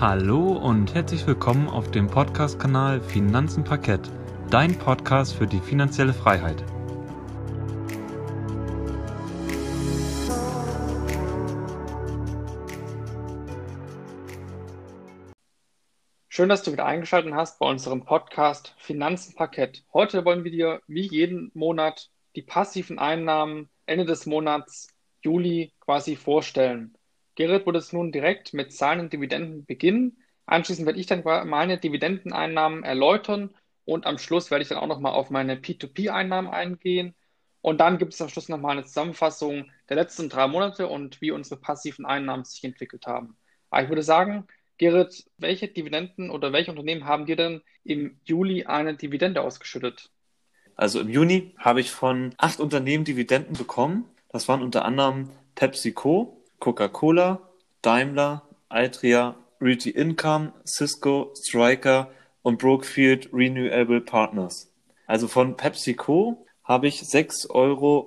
Hallo und herzlich willkommen auf dem Podcast-Kanal Finanzen Parkett, dein Podcast für die finanzielle Freiheit. Schön, dass du wieder eingeschaltet hast bei unserem Podcast Finanzen Parkett. Heute wollen wir dir wie jeden Monat die passiven Einnahmen Ende des Monats Juli quasi vorstellen. Gerrit wird es nun direkt mit Zahlen und Dividenden beginnen. Anschließend werde ich dann meine Dividendeneinnahmen erläutern und am Schluss werde ich dann auch nochmal auf meine P2P-Einnahmen eingehen. Und dann gibt es am Schluss nochmal eine Zusammenfassung der letzten drei Monate und wie unsere passiven Einnahmen sich entwickelt haben. Aber ich würde sagen, Gerrit, welche Dividenden oder welche Unternehmen haben dir denn im Juli eine Dividende ausgeschüttet? Also im Juni habe ich von acht Unternehmen Dividenden bekommen. Das waren unter anderem PepsiCo, Coca-Cola, Daimler, Altria, Realty Income, Cisco, Striker und Brookfield Renewable Partners. Also von PepsiCo habe ich 6,53 Euro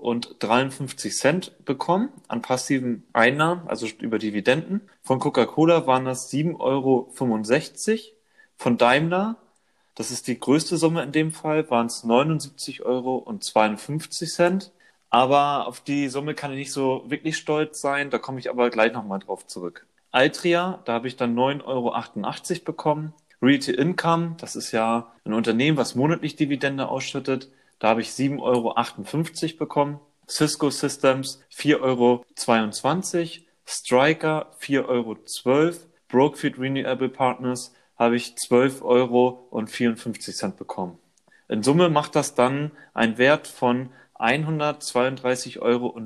bekommen an passiven Einnahmen, also über Dividenden. Von Coca-Cola waren das 7,65 Euro. Von Daimler, das ist die größte Summe in dem Fall, waren es 79,52 Euro. Aber auf die Summe kann ich nicht so wirklich stolz sein. Da komme ich aber gleich nochmal drauf zurück. Altria, da habe ich dann 9,88 Euro bekommen. Realty Income, das ist ja ein Unternehmen, was monatlich Dividende ausschüttet. Da habe ich 7,58 Euro bekommen. Cisco Systems 4,22 Euro. Striker 4,12 Euro. Brookfield Renewable Partners habe ich 12,54 Euro bekommen. In Summe macht das dann einen Wert von 132,04 Euro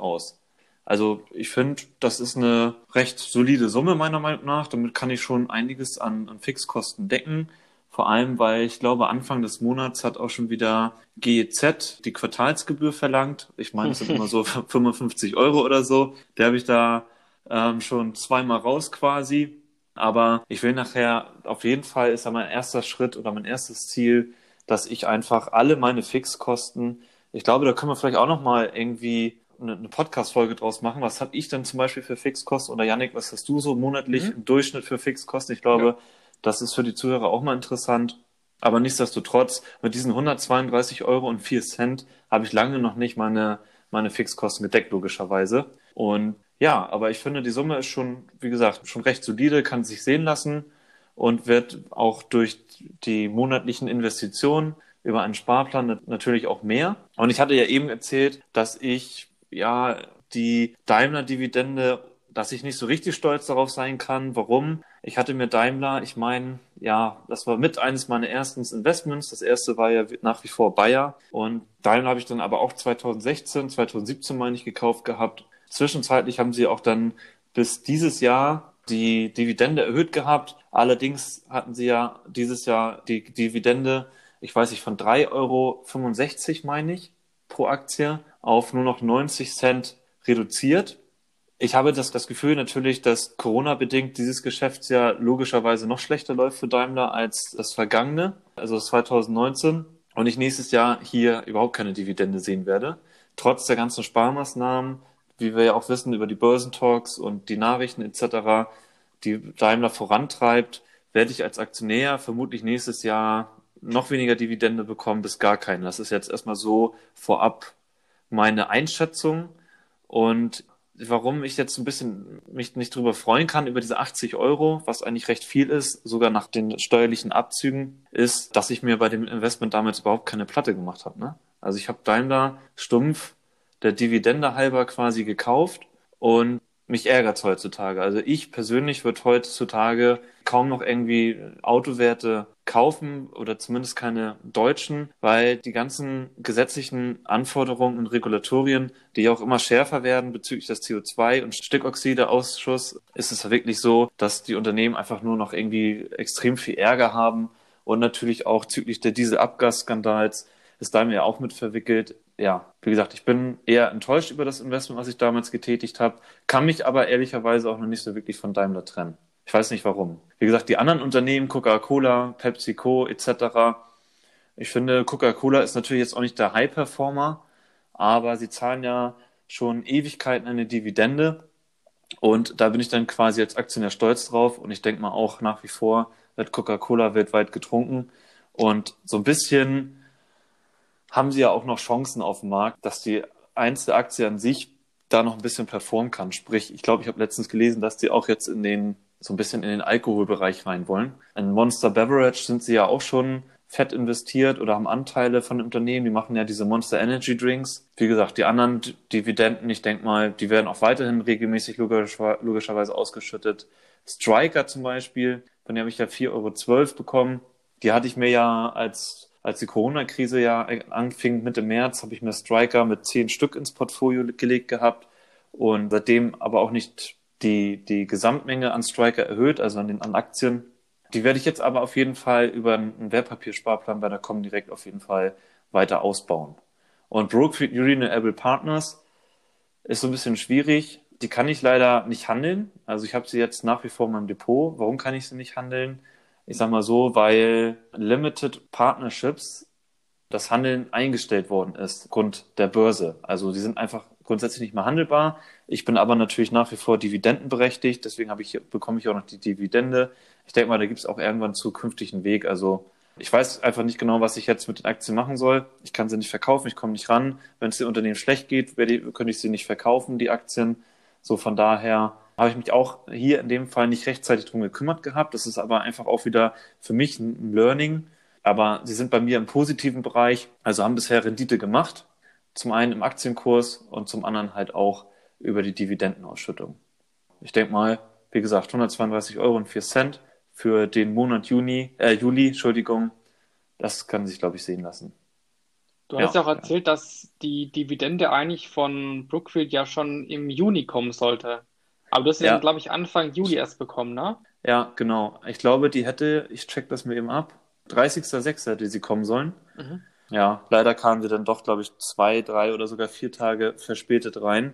aus. Also ich finde, das ist eine recht solide Summe meiner Meinung nach. Damit kann ich schon einiges an, an Fixkosten decken. Vor allem, weil ich glaube, Anfang des Monats hat auch schon wieder GEZ die Quartalsgebühr verlangt. Ich meine, es sind immer so 55 Euro oder so. Der habe ich da ähm, schon zweimal raus quasi. Aber ich will nachher, auf jeden Fall ist ja mein erster Schritt oder mein erstes Ziel, dass ich einfach alle meine Fixkosten ich glaube, da können wir vielleicht auch noch mal irgendwie eine, eine Podcast-Folge draus machen. Was habe ich denn zum Beispiel für Fixkosten? Oder Yannick, was hast du so monatlich mhm. im Durchschnitt für Fixkosten? Ich glaube, ja. das ist für die Zuhörer auch mal interessant. Aber nichtsdestotrotz, mit diesen 132 Euro und 4 Cent habe ich lange noch nicht meine, meine Fixkosten gedeckt, logischerweise. Und ja, aber ich finde, die Summe ist schon, wie gesagt, schon recht solide, kann sich sehen lassen und wird auch durch die monatlichen Investitionen über einen Sparplan natürlich auch mehr. Und ich hatte ja eben erzählt, dass ich ja die Daimler-Dividende, dass ich nicht so richtig stolz darauf sein kann. Warum? Ich hatte mir Daimler, ich meine, ja, das war mit eines meiner ersten Investments. Das erste war ja nach wie vor Bayer. Und Daimler habe ich dann aber auch 2016, 2017 meine ich gekauft gehabt. Zwischenzeitlich haben sie auch dann bis dieses Jahr die Dividende erhöht gehabt. Allerdings hatten sie ja dieses Jahr die Dividende ich weiß nicht, von 3,65 Euro, meine ich, pro Aktie auf nur noch 90 Cent reduziert. Ich habe das, das Gefühl natürlich, dass Corona-bedingt dieses Geschäftsjahr logischerweise noch schlechter läuft für Daimler als das vergangene, also 2019, und ich nächstes Jahr hier überhaupt keine Dividende sehen werde. Trotz der ganzen Sparmaßnahmen, wie wir ja auch wissen über die Börsentalks und die Nachrichten etc., die Daimler vorantreibt, werde ich als Aktionär vermutlich nächstes Jahr noch weniger Dividende bekommen bis gar keine. Das ist jetzt erstmal so vorab meine Einschätzung. Und warum ich jetzt ein bisschen mich nicht drüber freuen kann über diese 80 Euro, was eigentlich recht viel ist, sogar nach den steuerlichen Abzügen, ist, dass ich mir bei dem Investment damals überhaupt keine Platte gemacht habe. Ne? Also ich habe Daimler stumpf der Dividende halber quasi gekauft und mich ärgert heutzutage. Also ich persönlich würde heutzutage kaum noch irgendwie Autowerte kaufen oder zumindest keine deutschen, weil die ganzen gesetzlichen Anforderungen und Regulatorien, die ja auch immer schärfer werden bezüglich des CO2 und Stickoxideausschuss, ist es wirklich so, dass die Unternehmen einfach nur noch irgendwie extrem viel Ärger haben und natürlich auch züglich der Dieselabgasskandals ist da mir auch mit verwickelt. Ja, wie gesagt, ich bin eher enttäuscht über das Investment, was ich damals getätigt habe, kann mich aber ehrlicherweise auch noch nicht so wirklich von Daimler trennen. Ich weiß nicht warum. Wie gesagt, die anderen Unternehmen, Coca-Cola, PepsiCo etc., ich finde, Coca-Cola ist natürlich jetzt auch nicht der High-Performer, aber sie zahlen ja schon Ewigkeiten eine Dividende. Und da bin ich dann quasi als Aktionär stolz drauf. Und ich denke mal auch nach wie vor wird Coca-Cola weltweit getrunken. Und so ein bisschen haben sie ja auch noch Chancen auf dem Markt, dass die einzelne Aktie an sich da noch ein bisschen performen kann. Sprich, ich glaube, ich habe letztens gelesen, dass die auch jetzt in den so ein bisschen in den Alkoholbereich rein wollen. In Monster Beverage sind sie ja auch schon fett investiert oder haben Anteile von Unternehmen. Die machen ja diese Monster Energy Drinks. Wie gesagt, die anderen Dividenden, ich denke mal, die werden auch weiterhin regelmäßig logisch, logischerweise ausgeschüttet. Striker zum Beispiel, von der habe ich ja 4,12 Euro bekommen. Die hatte ich mir ja als als die Corona-Krise ja anfing Mitte März, habe ich mir Striker mit zehn Stück ins Portfolio gelegt gehabt und seitdem aber auch nicht die, die Gesamtmenge an Striker erhöht, also an den an Aktien. Die werde ich jetzt aber auf jeden Fall über einen Wertpapiersparplan bei der Comdirect auf jeden Fall weiter ausbauen. Und Brookfield Renewable Partners ist so ein bisschen schwierig. Die kann ich leider nicht handeln. Also ich habe sie jetzt nach wie vor in meinem Depot. Warum kann ich sie nicht handeln? Ich sag mal so, weil Limited Partnerships das Handeln eingestellt worden ist, aufgrund der Börse. Also die sind einfach grundsätzlich nicht mehr handelbar. Ich bin aber natürlich nach wie vor dividendenberechtigt, deswegen habe ich, bekomme ich auch noch die Dividende. Ich denke mal, da gibt es auch irgendwann zukünftig einen Weg. Also ich weiß einfach nicht genau, was ich jetzt mit den Aktien machen soll. Ich kann sie nicht verkaufen, ich komme nicht ran. Wenn es dem Unternehmen schlecht geht, könnte ich sie nicht verkaufen, die Aktien. So von daher habe ich mich auch hier in dem Fall nicht rechtzeitig drum gekümmert gehabt. Das ist aber einfach auch wieder für mich ein Learning. Aber sie sind bei mir im positiven Bereich, also haben bisher Rendite gemacht. Zum einen im Aktienkurs und zum anderen halt auch über die Dividendenausschüttung. Ich denke mal, wie gesagt, 132 Euro und 4 Cent für den Monat Juni, äh, Juli, Entschuldigung. Das kann sich, glaube ich, sehen lassen. Du hast ja auch erzählt, dass die Dividende eigentlich von Brookfield ja schon im Juni kommen sollte. Aber du hast sie ja. dann, glaube ich, Anfang Juli erst bekommen, ne? Ja, genau. Ich glaube, die hätte, ich check das mir eben ab, 30.06. hätte sie kommen sollen. Mhm. Ja, leider kamen sie dann doch, glaube ich, zwei, drei oder sogar vier Tage verspätet rein.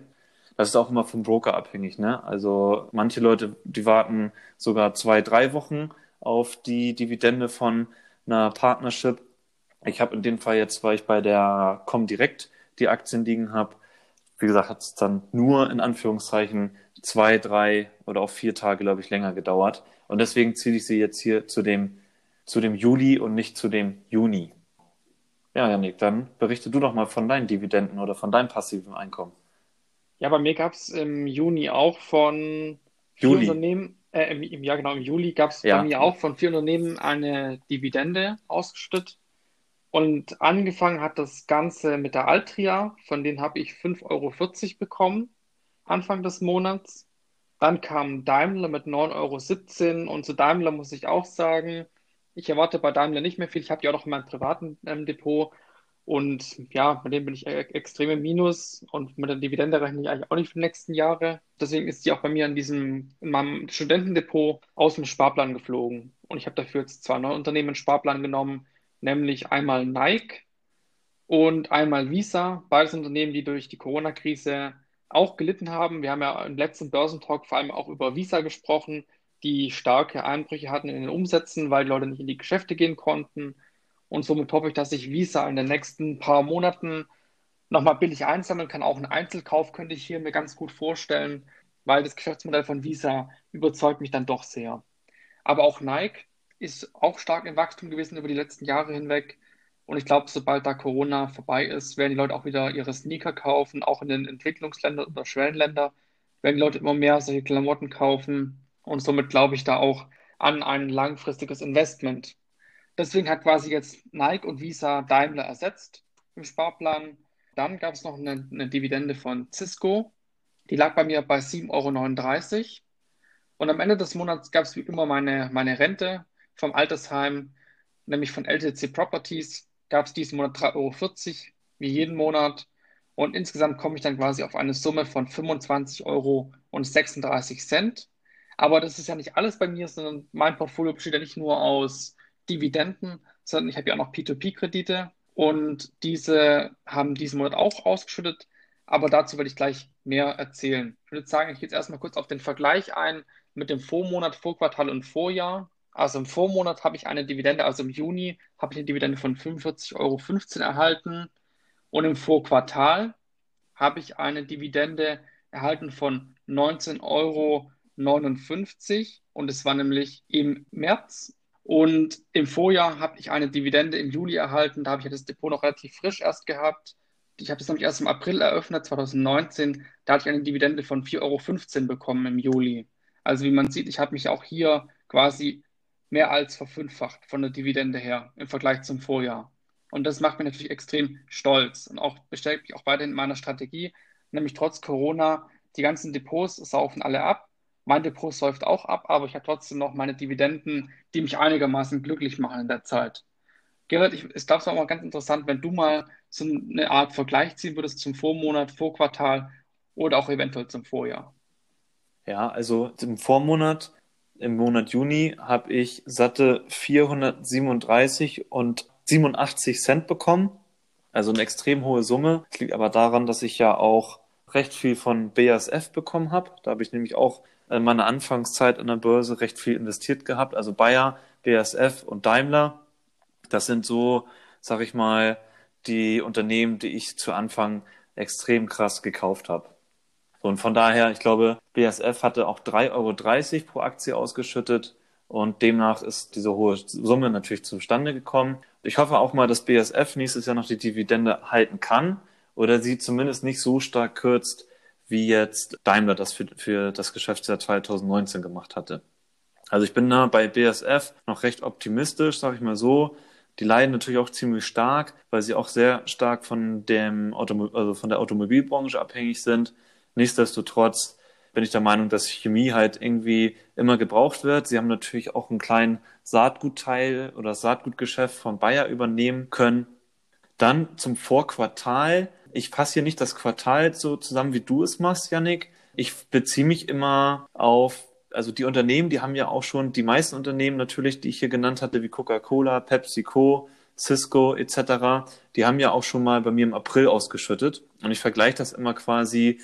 Das ist auch immer vom Broker abhängig, ne? Also manche Leute, die warten sogar zwei, drei Wochen auf die Dividende von einer Partnership. Ich habe in dem Fall jetzt, weil ich bei der Comdirect die Aktien liegen habe, wie gesagt, hat es dann nur in Anführungszeichen zwei, drei oder auch vier Tage, glaube ich, länger gedauert. Und deswegen ziehe ich sie jetzt hier zu dem, zu dem Juli und nicht zu dem Juni. Ja, Janik, dann berichte du doch mal von deinen Dividenden oder von deinem passiven Einkommen. Ja, bei mir gab es im Juni auch von vier Juli. Unternehmen, äh, im, ja genau, im Juli gab es ja. bei mir auch von vier Unternehmen eine Dividende ausgeschüttet. Und angefangen hat das Ganze mit der Altria, von denen habe ich 5,40 Euro bekommen. Anfang des Monats. Dann kam Daimler mit 9,17 Euro und zu Daimler muss ich auch sagen, ich erwarte bei Daimler nicht mehr viel. Ich habe die auch noch in meinem privaten ähm, Depot und ja, mit dem bin ich e extrem im Minus und mit der Dividende rechne ich eigentlich auch nicht für die nächsten Jahre. Deswegen ist die auch bei mir in diesem, in meinem Studentendepot aus dem Sparplan geflogen. Und ich habe dafür jetzt zwei neue Unternehmen in Sparplan genommen, nämlich einmal Nike und einmal Visa. Beides Unternehmen, die durch die Corona-Krise auch gelitten haben. Wir haben ja im letzten Börsentalk vor allem auch über Visa gesprochen, die starke Einbrüche hatten in den Umsätzen, weil die Leute nicht in die Geschäfte gehen konnten. Und somit hoffe ich, dass sich Visa in den nächsten paar Monaten nochmal billig einsammeln kann. Auch ein Einzelkauf könnte ich hier mir ganz gut vorstellen, weil das Geschäftsmodell von Visa überzeugt mich dann doch sehr. Aber auch Nike ist auch stark im Wachstum gewesen über die letzten Jahre hinweg. Und ich glaube, sobald da Corona vorbei ist, werden die Leute auch wieder ihre Sneaker kaufen, auch in den Entwicklungsländern oder Schwellenländern werden die Leute immer mehr solche Klamotten kaufen. Und somit glaube ich da auch an ein langfristiges Investment. Deswegen hat quasi jetzt Nike und Visa Daimler ersetzt im Sparplan. Dann gab es noch eine, eine, Dividende von Cisco. Die lag bei mir bei 7,39 Euro. Und am Ende des Monats gab es wie immer meine, meine Rente vom Altersheim, nämlich von LTC Properties gab es diesen Monat 3,40 Euro, wie jeden Monat. Und insgesamt komme ich dann quasi auf eine Summe von 25,36 Euro. Aber das ist ja nicht alles bei mir, sondern mein Portfolio besteht ja nicht nur aus Dividenden, sondern ich habe ja auch noch P2P-Kredite und diese haben diesen Monat auch ausgeschüttet. Aber dazu werde ich gleich mehr erzählen. Ich würde sagen, ich gehe jetzt erstmal kurz auf den Vergleich ein mit dem Vormonat, Vorquartal und Vorjahr. Also im Vormonat habe ich eine Dividende, also im Juni habe ich eine Dividende von 45,15 Euro erhalten und im Vorquartal habe ich eine Dividende erhalten von 19,59 Euro und es war nämlich im März. Und im Vorjahr habe ich eine Dividende im Juli erhalten. Da habe ich das Depot noch relativ frisch erst gehabt. Ich habe das nämlich erst im April eröffnet, 2019. Da hatte ich eine Dividende von 4,15 Euro bekommen im Juli. Also wie man sieht, ich habe mich auch hier quasi mehr als verfünffacht von der Dividende her im Vergleich zum Vorjahr. Und das macht mich natürlich extrem stolz und auch bestärkt mich auch weiterhin in meiner Strategie, nämlich trotz Corona, die ganzen Depots saufen alle ab. Mein Depot säuft auch ab, aber ich habe trotzdem noch meine Dividenden, die mich einigermaßen glücklich machen in der Zeit. Gerrit, ich, ich glaube, es war auch mal ganz interessant, wenn du mal so eine Art Vergleich ziehen würdest zum Vormonat, Vorquartal oder auch eventuell zum Vorjahr. Ja, also im Vormonat, im Monat Juni, habe ich satte 437 und 87 Cent bekommen. Also eine extrem hohe Summe. Das liegt aber daran, dass ich ja auch recht viel von BASF bekommen habe. Da habe ich nämlich auch in meiner Anfangszeit an der Börse recht viel investiert gehabt. Also Bayer, BASF und Daimler. Das sind so, sag ich mal, die Unternehmen, die ich zu Anfang extrem krass gekauft habe. Und von daher, ich glaube, BASF hatte auch 3,30 Euro pro Aktie ausgeschüttet und demnach ist diese hohe Summe natürlich zustande gekommen. Ich hoffe auch mal, dass BASF nächstes Jahr noch die Dividende halten kann oder sie zumindest nicht so stark kürzt, wie jetzt Daimler das für, für das Geschäftsjahr 2019 gemacht hatte. Also ich bin da bei BASF noch recht optimistisch, sage ich mal so. Die leiden natürlich auch ziemlich stark, weil sie auch sehr stark von dem Automo also von der Automobilbranche abhängig sind. Nichtsdestotrotz bin ich der Meinung, dass Chemie halt irgendwie immer gebraucht wird. Sie haben natürlich auch einen kleinen Saatgutteil oder Saatgutgeschäft von Bayer übernehmen können. Dann zum Vorquartal. Ich fasse hier nicht das Quartal so zusammen, wie du es machst, Yannick. Ich beziehe mich immer auf, also die Unternehmen, die haben ja auch schon, die meisten Unternehmen natürlich, die ich hier genannt hatte, wie Coca-Cola, PepsiCo, Cisco etc., die haben ja auch schon mal bei mir im April ausgeschüttet. Und ich vergleiche das immer quasi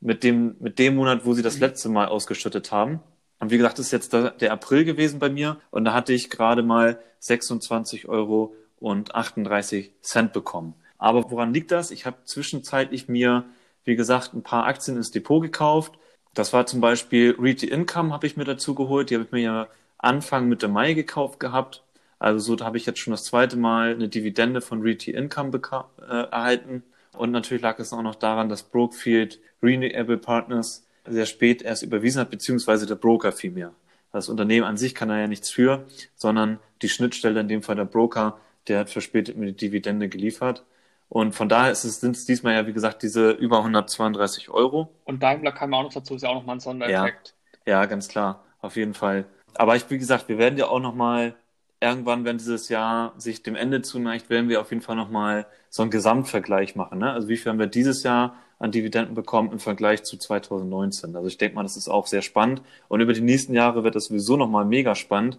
mit dem, mit dem Monat, wo sie das letzte Mal ausgeschüttet haben. Und wie gesagt, das ist jetzt der, April gewesen bei mir und da hatte ich gerade mal 26 Euro und 38 Cent bekommen. Aber woran liegt das? Ich habe zwischenzeitlich mir, wie gesagt, ein paar Aktien ins Depot gekauft. Das war zum Beispiel Realty Income habe ich mir dazu geholt. Die habe ich mir ja Anfang Mitte Mai gekauft gehabt. Also so habe ich jetzt schon das zweite Mal eine Dividende von Realty Income äh, erhalten. Und natürlich lag es auch noch daran, dass Brookfield Renewable Partners sehr spät erst überwiesen hat, beziehungsweise der Broker vielmehr. Das Unternehmen an sich kann da ja nichts für, sondern die Schnittstelle, in dem Fall der Broker, der hat verspätet mir die Dividende geliefert. Und von daher ist es, sind es diesmal ja, wie gesagt, diese über 132 Euro. Und Daimler kam auch noch dazu, ist ja auch nochmal ein Sondereffekt. Ja, ja, ganz klar, auf jeden Fall. Aber ich, wie gesagt, wir werden ja auch nochmal irgendwann, wenn dieses Jahr sich dem Ende zuneigt, werden wir auf jeden Fall nochmal so einen Gesamtvergleich machen. Ne? Also wie viel haben wir dieses Jahr an Dividenden bekommen im Vergleich zu 2019? Also ich denke mal, das ist auch sehr spannend. Und über die nächsten Jahre wird das sowieso nochmal mega spannend,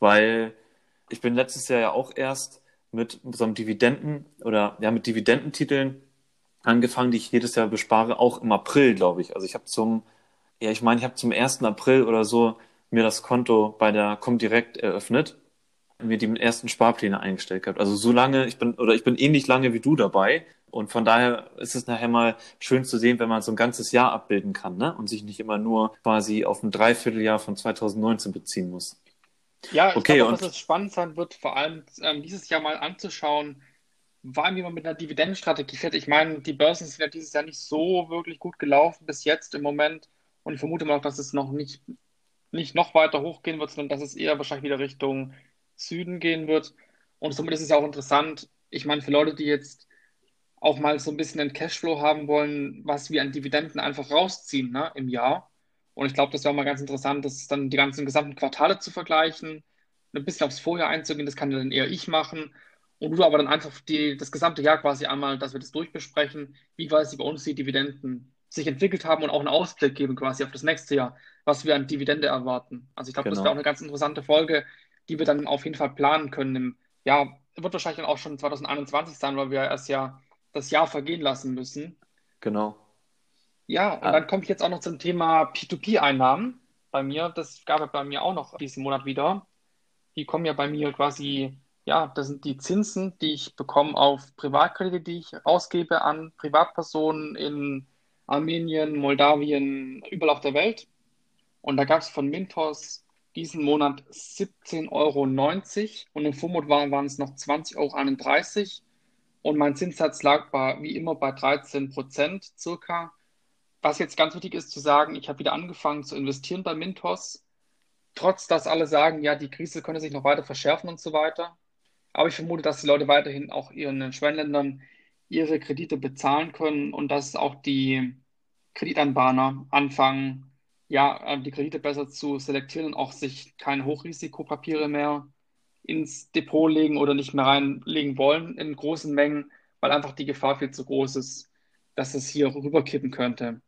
weil ich bin letztes Jahr ja auch erst mit so einem Dividenden oder ja mit Dividendentiteln angefangen, die ich jedes Jahr bespare, auch im April, glaube ich. Also ich habe zum, ja, ich meine, ich habe zum 1. April oder so mir das Konto bei der Comdirect eröffnet mir die ersten Sparpläne eingestellt gehabt. Also so lange, ich bin, oder ich bin ähnlich lange wie du dabei. Und von daher ist es nachher mal schön zu sehen, wenn man so ein ganzes Jahr abbilden kann, ne? Und sich nicht immer nur quasi auf ein Dreivierteljahr von 2019 beziehen muss. Ja, ich okay, glaube, dass es spannend sein wird, vor allem ähm, dieses Jahr mal anzuschauen, allem wie man mit einer Dividendenstrategie fährt. Ich meine, die Börsen sind ja dieses Jahr nicht so wirklich gut gelaufen bis jetzt im Moment. Und ich vermute mal auch, dass es noch nicht, nicht noch weiter hochgehen wird, sondern dass es eher wahrscheinlich wieder Richtung Süden gehen wird. Und somit ist es ja auch interessant, ich meine, für Leute, die jetzt auch mal so ein bisschen einen Cashflow haben wollen, was wir an Dividenden einfach rausziehen ne, im Jahr. Und ich glaube, das wäre mal ganz interessant, das dann die ganzen gesamten Quartale zu vergleichen, ein bisschen aufs Vorjahr einzugehen, das kann dann eher ich machen. Und du aber dann einfach die, das gesamte Jahr quasi einmal, dass wir das durchbesprechen, wie quasi bei uns die Dividenden sich entwickelt haben und auch einen Ausblick geben quasi auf das nächste Jahr, was wir an Dividende erwarten. Also ich glaube, genau. das wäre auch eine ganz interessante Folge, die wir dann auf jeden Fall planen können. Im, ja, wird wahrscheinlich dann auch schon 2021 sein, weil wir erst ja das Jahr vergehen lassen müssen. Genau. Ja, und ah. dann komme ich jetzt auch noch zum Thema P2P-Einnahmen bei mir. Das gab es bei mir auch noch diesen Monat wieder. Die kommen ja bei mir quasi, ja, das sind die Zinsen, die ich bekomme auf Privatkredite, die ich ausgebe an Privatpersonen in Armenien, Moldawien, überall auf der Welt. Und da gab es von Mintos diesen Monat 17,90 Euro und im Vormonat waren, waren es noch 20,31 Euro. Und mein Zinssatz lag bei, wie immer bei 13 Prozent circa. Was jetzt ganz wichtig ist zu sagen, ich habe wieder angefangen zu investieren bei Mintos. Trotz dass alle sagen, ja, die Krise könnte sich noch weiter verschärfen und so weiter. Aber ich vermute, dass die Leute weiterhin auch ihren Schwellenländern ihre Kredite bezahlen können und dass auch die Kreditanbahner anfangen, ja, die Kredite besser zu selektieren und auch sich keine Hochrisikopapiere mehr ins Depot legen oder nicht mehr reinlegen wollen in großen Mengen, weil einfach die Gefahr viel zu groß ist, dass es hier rüberkippen könnte.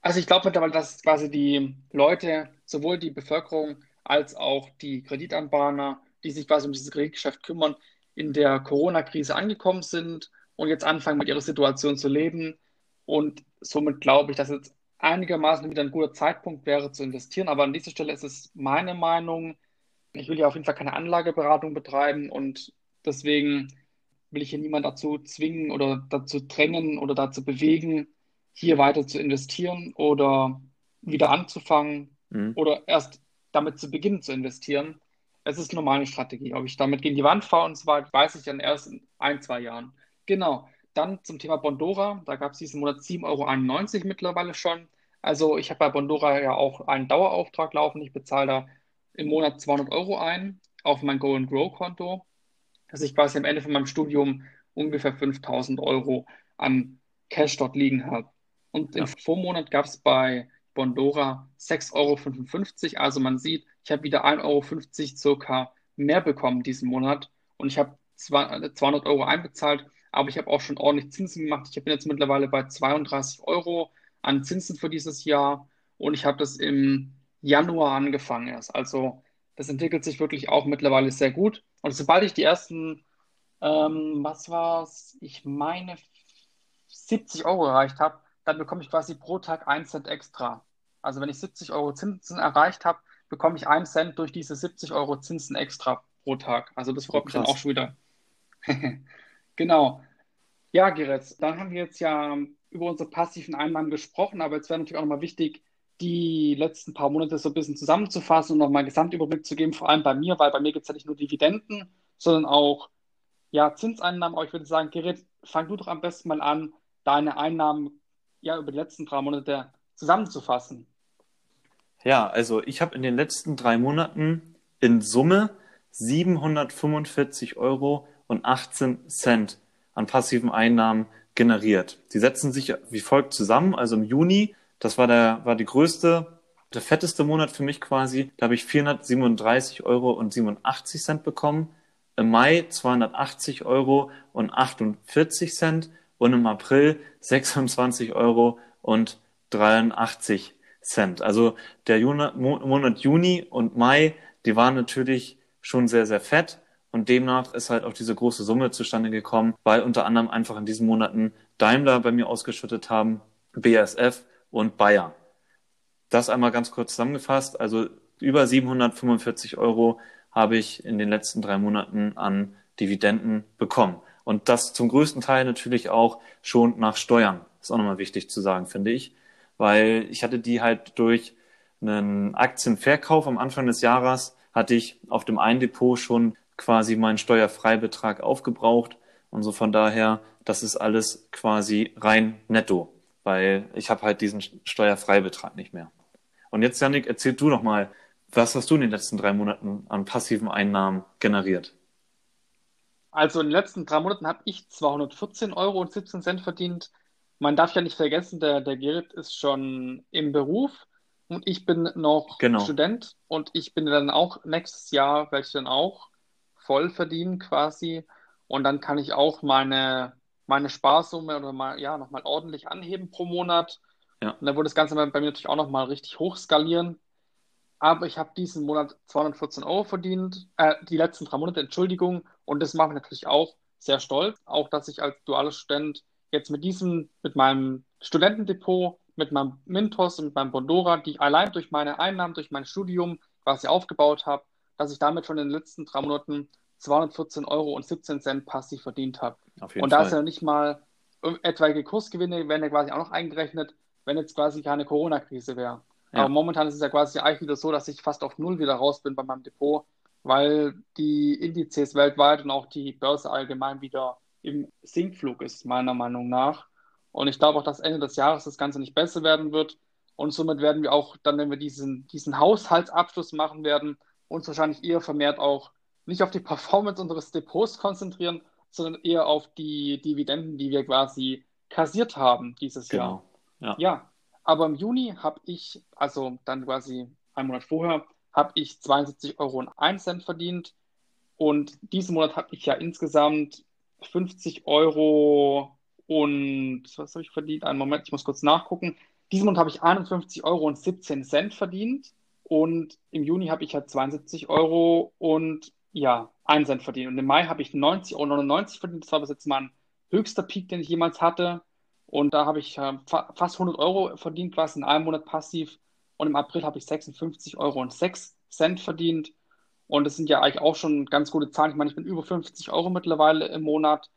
Also ich glaube mittlerweile, dass quasi die Leute, sowohl die Bevölkerung als auch die Kreditanbahner, die sich quasi um dieses Kreditgeschäft kümmern, in der Corona-Krise angekommen sind und jetzt anfangen, mit ihrer Situation zu leben. Und somit glaube ich, dass jetzt einigermaßen wieder ein guter Zeitpunkt wäre zu investieren. Aber an dieser Stelle ist es meine Meinung, ich will ja auf jeden Fall keine Anlageberatung betreiben und deswegen will ich hier niemand dazu zwingen oder dazu drängen oder dazu bewegen, hier weiter zu investieren oder wieder anzufangen mhm. oder erst damit zu beginnen zu investieren. Es ist nur meine Strategie. Ob ich damit gegen die Wand fahre und so weiter, weiß ich dann erst in ein, zwei Jahren. Genau. Dann zum Thema Bondora. Da gab es diesen Monat 7,91 Euro mittlerweile schon. Also ich habe bei Bondora ja auch einen Dauerauftrag laufen. Ich bezahle da im Monat 200 Euro ein auf mein Go and Grow Konto, dass ich quasi am Ende von meinem Studium ungefähr 5000 Euro an Cash dort liegen habe. Und im Vormonat gab es bei Bondora 6,55 Euro. Also man sieht, ich habe wieder 1,50 Euro circa mehr bekommen diesen Monat und ich habe 200 Euro einbezahlt, aber ich habe auch schon ordentlich Zinsen gemacht. Ich bin jetzt mittlerweile bei 32 Euro an Zinsen für dieses Jahr und ich habe das im Januar angefangen erst. Also das entwickelt sich wirklich auch mittlerweile sehr gut. Und sobald ich die ersten, ähm, was war's, ich meine 70 Euro erreicht habe, dann bekomme ich quasi pro Tag 1 Cent extra. Also wenn ich 70 Euro Zinsen erreicht habe, bekomme ich 1 Cent durch diese 70 Euro Zinsen extra pro Tag. Also das freut oh, mich dann auch schon wieder. genau. Ja, Gerrit, dann haben wir jetzt ja über unsere passiven Einnahmen gesprochen, aber jetzt wäre natürlich auch nochmal wichtig, die letzten paar Monate so ein bisschen zusammenzufassen und nochmal einen Gesamtüberblick zu geben, vor allem bei mir, weil bei mir gibt es ja nicht nur Dividenden, sondern auch ja, Zinseinnahmen. Aber ich würde sagen, Gerrit, fang du doch am besten mal an, deine Einnahmen ja über die letzten drei Monate zusammenzufassen. Ja, also ich habe in den letzten drei Monaten in Summe 745 Euro und 18 Cent an passiven Einnahmen generiert. Die setzen sich wie folgt zusammen. Also im Juni das war der, war die größte, der fetteste Monat für mich quasi. Da habe ich 437 Euro und 87 Cent bekommen. Im Mai 280 Euro und 48 Cent und im April 26 Euro und 83 Cent. Also der Monat Juni und Mai, die waren natürlich schon sehr, sehr fett. Und demnach ist halt auch diese große Summe zustande gekommen, weil unter anderem einfach in diesen Monaten Daimler bei mir ausgeschüttet haben, BASF und Bayer. Das einmal ganz kurz zusammengefasst. Also über 745 Euro habe ich in den letzten drei Monaten an Dividenden bekommen. Und das zum größten Teil natürlich auch schon nach Steuern. ist auch nochmal wichtig zu sagen, finde ich. Weil ich hatte die halt durch einen Aktienverkauf am Anfang des Jahres, hatte ich auf dem einen Depot schon quasi meinen Steuerfreibetrag aufgebraucht. Und so von daher, das ist alles quasi rein netto weil ich habe halt diesen Steuerfreibetrag nicht mehr. Und jetzt, Janik, erzähl du noch mal, was hast du in den letzten drei Monaten an passiven Einnahmen generiert? Also in den letzten drei Monaten habe ich 214 Euro und 17 Cent verdient. Man darf ja nicht vergessen, der, der Gerrit ist schon im Beruf und ich bin noch genau. Student und ich bin dann auch nächstes Jahr, werde ich dann auch voll verdienen quasi. Und dann kann ich auch meine meine Sparsumme oder mal, ja, nochmal ordentlich anheben pro Monat. Ja. Und dann würde das Ganze bei mir natürlich auch nochmal richtig hoch skalieren. Aber ich habe diesen Monat 214 Euro verdient, äh, die letzten drei Monate, Entschuldigung. Und das macht mich natürlich auch sehr stolz. Auch, dass ich als dualer Student jetzt mit diesem, mit meinem Studentendepot, mit meinem Mintos und mit meinem Bondora, die ich allein durch meine Einnahmen, durch mein Studium quasi aufgebaut habe, dass ich damit schon in den letzten drei Monaten 214 Euro und 17 Cent passiv verdient habe. und da Fall. ist ja nicht mal etwaige Kursgewinne, werden ja quasi auch noch eingerechnet. wenn jetzt quasi keine Corona-Krise wäre. Ja. Aber momentan ist es ja quasi eigentlich wieder so, dass ich fast auf Null wieder raus bin bei meinem Depot, weil die Indizes weltweit und auch die Börse allgemein wieder im Sinkflug ist, meiner Meinung nach. Und ich glaube auch, dass Ende des Jahres das Ganze nicht besser werden wird. Und somit werden wir auch dann, wenn wir diesen, diesen Haushaltsabschluss machen werden, uns wahrscheinlich eher vermehrt auch nicht auf die Performance unseres Depots konzentrieren, sondern eher auf die Dividenden, die wir quasi kassiert haben dieses Jahr. Genau. Ja. Ja, aber im Juni habe ich, also dann quasi einen Monat vorher, habe ich 72 Euro und 1 Cent verdient. Und diesen Monat habe ich ja insgesamt 50 Euro und was habe ich verdient? Einen Moment, ich muss kurz nachgucken. Diesen Monat habe ich 51 Euro und 17 Cent verdient. Und im Juni habe ich ja 72 Euro und ja, 1 Cent verdient. Und im Mai habe ich 90,99 Euro verdient. Das war bis jetzt mein höchster Peak, den ich jemals hatte. Und da habe ich äh, fa fast 100 Euro verdient, quasi in einem Monat passiv. Und im April habe ich 56 Euro und 6 Cent verdient. Und das sind ja eigentlich auch schon ganz gute Zahlen. Ich meine, ich bin über 50 Euro mittlerweile im Monat.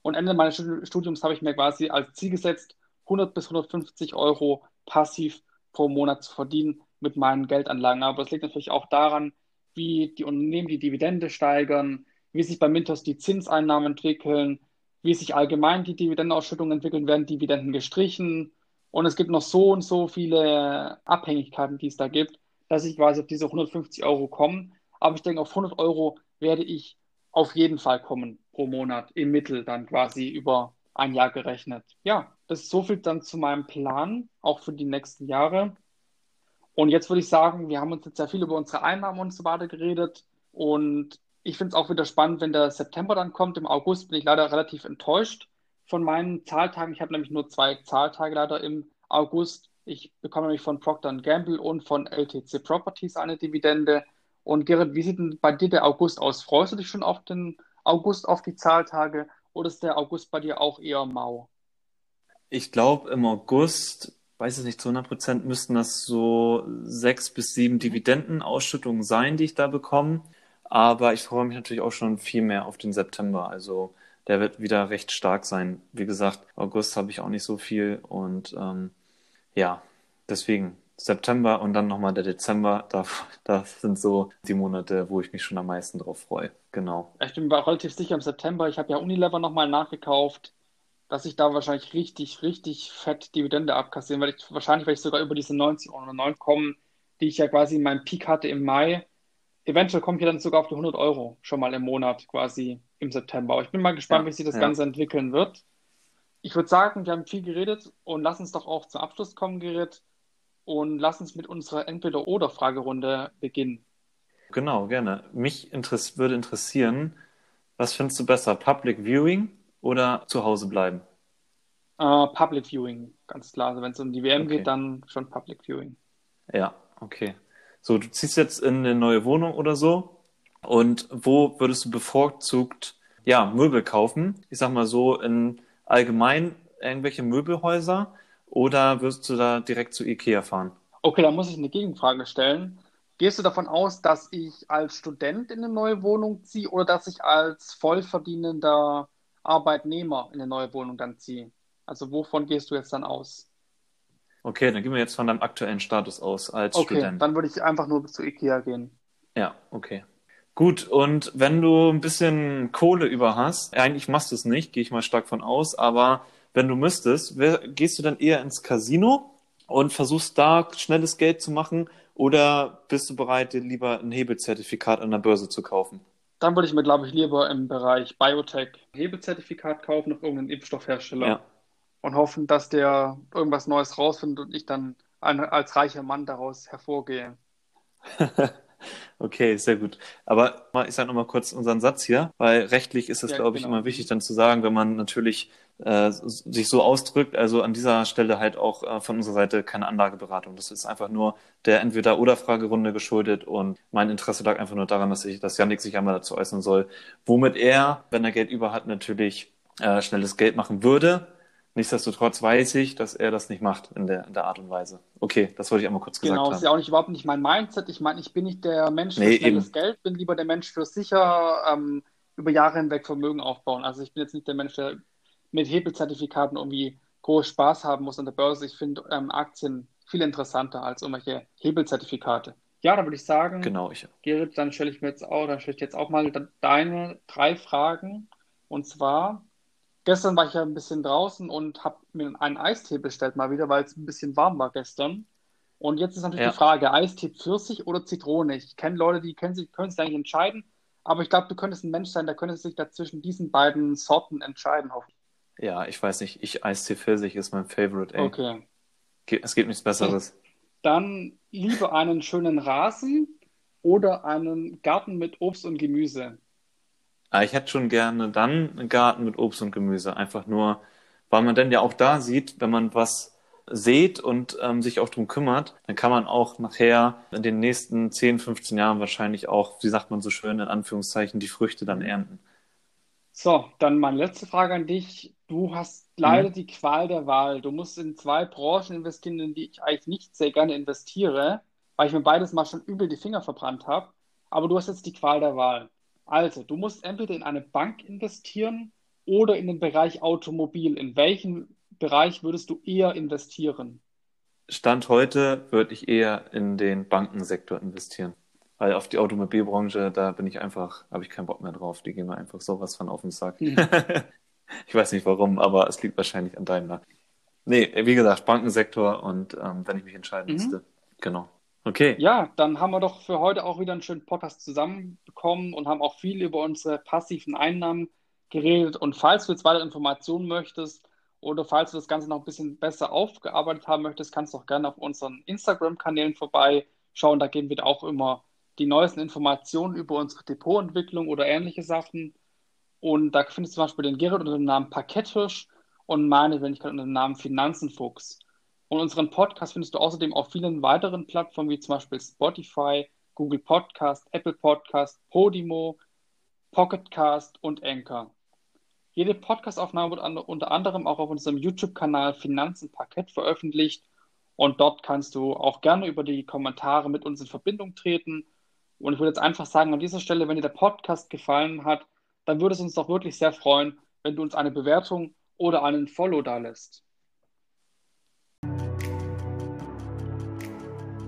Und Ende meines Studiums habe ich mir quasi als Ziel gesetzt, 100 bis 150 Euro passiv pro Monat zu verdienen mit meinen Geldanlagen. Aber es liegt natürlich auch daran, wie die Unternehmen die Dividende steigern, wie sich bei Mintos die Zinseinnahmen entwickeln, wie sich allgemein die Dividendenausschüttungen entwickeln, werden Dividenden gestrichen. Und es gibt noch so und so viele Abhängigkeiten, die es da gibt, dass ich quasi auf diese 150 Euro komme. Aber ich denke, auf 100 Euro werde ich auf jeden Fall kommen pro Monat, im Mittel dann quasi über ein Jahr gerechnet. Ja, das ist so viel dann zu meinem Plan, auch für die nächsten Jahre. Und jetzt würde ich sagen, wir haben uns jetzt sehr viel über unsere Einnahmen und so weiter geredet. Und ich finde es auch wieder spannend, wenn der September dann kommt. Im August bin ich leider relativ enttäuscht von meinen Zahltagen. Ich habe nämlich nur zwei Zahltage leider im August. Ich bekomme nämlich von Procter Gamble und von LTC Properties eine Dividende. Und Gerrit, wie sieht denn bei dir der August aus? Freust du dich schon auf den August, auf die Zahltage? Oder ist der August bei dir auch eher mau? Ich glaube, im August, weiß ich nicht, zu 100 Prozent müssten das so sechs bis sieben Dividendenausschüttungen sein, die ich da bekomme. Aber ich freue mich natürlich auch schon viel mehr auf den September. Also der wird wieder recht stark sein. Wie gesagt, August habe ich auch nicht so viel. Und ähm, ja, deswegen September und dann nochmal der Dezember. Da, das sind so die Monate, wo ich mich schon am meisten drauf freue. Genau. Ich bin relativ sicher im September. Ich habe ja Unilever nochmal nachgekauft, dass ich da wahrscheinlich richtig, richtig fett Dividende abkassieren werde. Ich, wahrscheinlich werde ich sogar über diese 90 Euro 9 kommen, die ich ja quasi in meinem Peak hatte im Mai. Eventuell komme ich dann sogar auf die 100 Euro schon mal im Monat quasi im September. Aber ich bin mal gespannt, Ja, wie sich das ja. Ganze entwickeln wird. Ich würde sagen, wir haben viel geredet und lass uns doch auch zum Abschluss kommen, Gerrit. Und lass uns mit unserer Entweder-Oder-Fragerunde beginnen. Genau, gerne. Mich interess würde interessieren, was findest du besser, Public Viewing oder zu Hause bleiben? Äh, Public Viewing, ganz klar. Also wenn es um die WM Okay. geht, dann schon Public Viewing. Ja, okay. So, du ziehst jetzt in eine neue Wohnung oder so. Und wo würdest du bevorzugt, ja, Möbel kaufen? Ich sag mal so, in allgemein irgendwelche Möbelhäuser oder wirst du da direkt zu Ikea fahren? Okay, da muss ich eine Gegenfrage stellen. Gehst du davon aus, dass ich als Student in eine neue Wohnung ziehe oder dass ich als vollverdienender Arbeitnehmer in eine neue Wohnung dann ziehe? Also wovon gehst du jetzt dann aus? Okay, dann gehen wir jetzt von deinem aktuellen Status aus als Okay, Student. dann würde ich einfach nur zu Ikea gehen. Ja, okay. Gut, und wenn du ein bisschen Kohle über hast, eigentlich machst du es nicht, gehe ich mal stark von aus, aber wenn du müsstest, gehst du dann eher ins Casino und versuchst da schnelles Geld zu machen oder bist du bereit, dir lieber ein Hebelzertifikat an der Börse zu kaufen? Dann würde ich mir, glaube ich, lieber im Bereich Biotech Hebelzertifikat kaufen auf irgendeinen Impfstoffhersteller Ja, und hoffen, dass der irgendwas Neues rausfindet und ich dann ein, als reicher Mann daraus hervorgehe. okay, sehr gut. Aber ich sage nochmal kurz unseren Satz hier, weil rechtlich ist es, Ja, glaube ich, genau. immer wichtig dann zu sagen, wenn man natürlich äh, sich so ausdrückt. Also an dieser Stelle halt auch äh, von unserer Seite keine Anlageberatung. Das ist einfach nur der Entweder-Oder-Fragerunde geschuldet und mein Interesse lag einfach nur daran, dass ich, dass Yannick sich einmal dazu äußern soll, womit er, wenn er Geld über hat, natürlich äh, schnelles Geld machen würde. Nichtsdestotrotz weiß ich, dass er das nicht macht in der, in der Art und Weise. Okay, das wollte ich einmal kurz gesagt Genau, ist haben. ja auch nicht überhaupt nicht mein Mindset. Ich meine, ich bin nicht der Mensch für Nee, schnelles eben. Geld, bin lieber der Mensch für sicher ähm, über Jahre hinweg Vermögen aufbauen. Also ich bin jetzt nicht der Mensch, der mit Hebelzertifikaten irgendwie groß Spaß haben muss an der Börse. Ich finde ähm, Aktien viel interessanter als irgendwelche Hebelzertifikate. Ja, da würde ich sagen, Genau, ich. Gerrit, dann stelle ich mir jetzt auch, dann stelle ich jetzt auch mal deine drei Fragen. Und zwar, gestern war ich ja ein bisschen draußen und habe mir einen Eistee bestellt mal wieder, weil es ein bisschen warm war gestern. Und jetzt ist natürlich Ja. die Frage, Eistee Pfirsich oder Zitrone? Ich kenne Leute, die können sich, können sich eigentlich entscheiden, aber ich glaube, du könntest ein Mensch sein, der könnte sich dazwischen diesen beiden Sorten entscheiden, hoffe ich. Ja, ich weiß nicht. Ich Eistee Pfirsich ist mein Favorite, ey. Okay. Es gibt nichts Besseres. Dann lieber einen schönen Rasen oder einen Garten mit Obst und Gemüse. Aber ich hätte schon gerne dann einen Garten mit Obst und Gemüse. Einfach nur, weil man dann ja auch da sieht, wenn man was sät und ähm, sich auch drum kümmert, dann kann man auch nachher in den nächsten 10, 15 Jahren wahrscheinlich auch, wie sagt man so schön, in Anführungszeichen, die Früchte dann ernten. So, dann meine letzte Frage an dich. Du hast leider die Qual der Wahl. Du musst in zwei Branchen investieren, in die ich eigentlich nicht sehr gerne investiere, weil ich mir beides mal schon übel die Finger verbrannt habe. Aber du hast jetzt die Qual der Wahl. Also, du musst entweder in eine Bank investieren oder in den Bereich Automobil. In welchen Bereich würdest du eher investieren? Stand heute würde ich eher in den Bankensektor investieren. Weil auf die Automobilbranche, da bin ich einfach, habe ich keinen Bock mehr drauf. Die gehen mir einfach sowas von auf den Sack. Hm. Ich weiß nicht warum, aber es liegt wahrscheinlich an Daimler. Nee, wie gesagt, Bankensektor und ähm, wenn ich mich entscheiden Mhm. müsste. Genau. Okay. Ja, dann haben wir doch für heute auch wieder einen schönen Podcast zusammenbekommen und haben auch viel über unsere passiven Einnahmen geredet. Und falls du jetzt weitere Informationen möchtest oder falls du das Ganze noch ein bisschen besser aufgearbeitet haben möchtest, kannst du auch gerne auf unseren Instagram-Kanälen vorbeischauen. Da geben wir auch immer die neuesten Informationen über unsere Depotentwicklung oder ähnliche Sachen. Und da findest du zum Beispiel den Gerrit unter dem Namen Parkettisch und meine Wenigkeit unter dem Namen Finanzenfuchs. Und unseren Podcast findest du außerdem auf vielen weiteren Plattformen, wie zum Beispiel Spotify, Google Podcast, Apple Podcast, Podimo, Pocketcast und Anchor. Jede Podcastaufnahme wird unter anderem auch auf unserem YouTube-Kanal Finanzen Parkett veröffentlicht. Und dort kannst du auch gerne über die Kommentare mit uns in Verbindung treten. Und ich würde jetzt einfach sagen, an dieser Stelle, wenn dir der Podcast gefallen hat, dann würde es uns doch wirklich sehr freuen, wenn du uns eine Bewertung oder einen Follow da lässt.